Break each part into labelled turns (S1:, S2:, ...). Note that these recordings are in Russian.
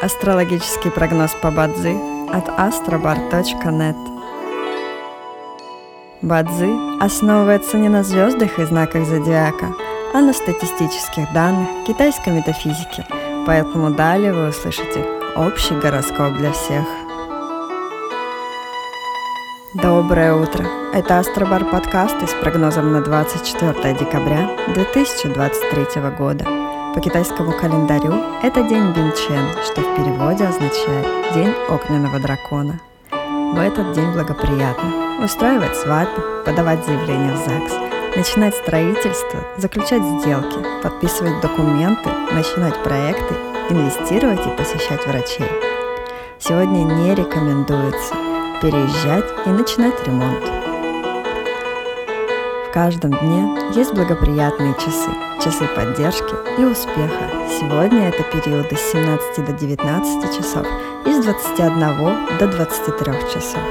S1: Астрологический прогноз по Бадзи от astrobar.net Бадзи основывается не на звездах и знаках зодиака, а на статистических данных китайской метафизики, поэтому далее вы услышите общий гороскоп для всех. Доброе утро! Это Астробар подкасты с прогнозом на 24 декабря 2023 года. По китайскому календарю это день Бинчен, что в переводе означает «день огненного дракона». В этот день благоприятно устраивать свадьбы, подавать заявления в ЗАГС, начинать строительство, заключать сделки, подписывать документы, начинать проекты, инвестировать и посещать врачей. Сегодня не рекомендуется переезжать и начинать ремонт. В каждом дне есть благоприятные часы, часы поддержки и успеха. Сегодня это периоды с 17 до 19 часов и с 21 до 23 часов.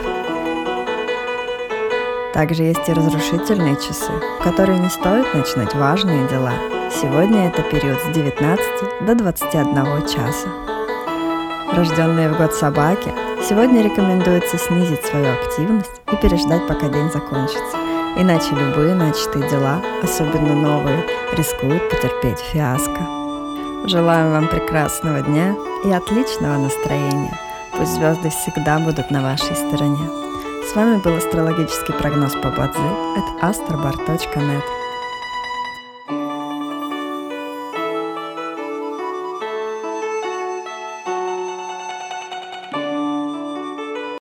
S1: Также есть и разрушительные часы, в которые не стоит начинать важные дела. Сегодня это период с 19 до 21 часа. Рожденные в год собаки, сегодня рекомендуется снизить свою активность и переждать, пока день закончится. Иначе любые начатые дела, особенно новые, рискуют потерпеть фиаско. Желаем вам прекрасного дня и отличного настроения. Пусть звезды всегда будут на вашей стороне. С вами был астрологический прогноз по Бадзи от astrobar.net.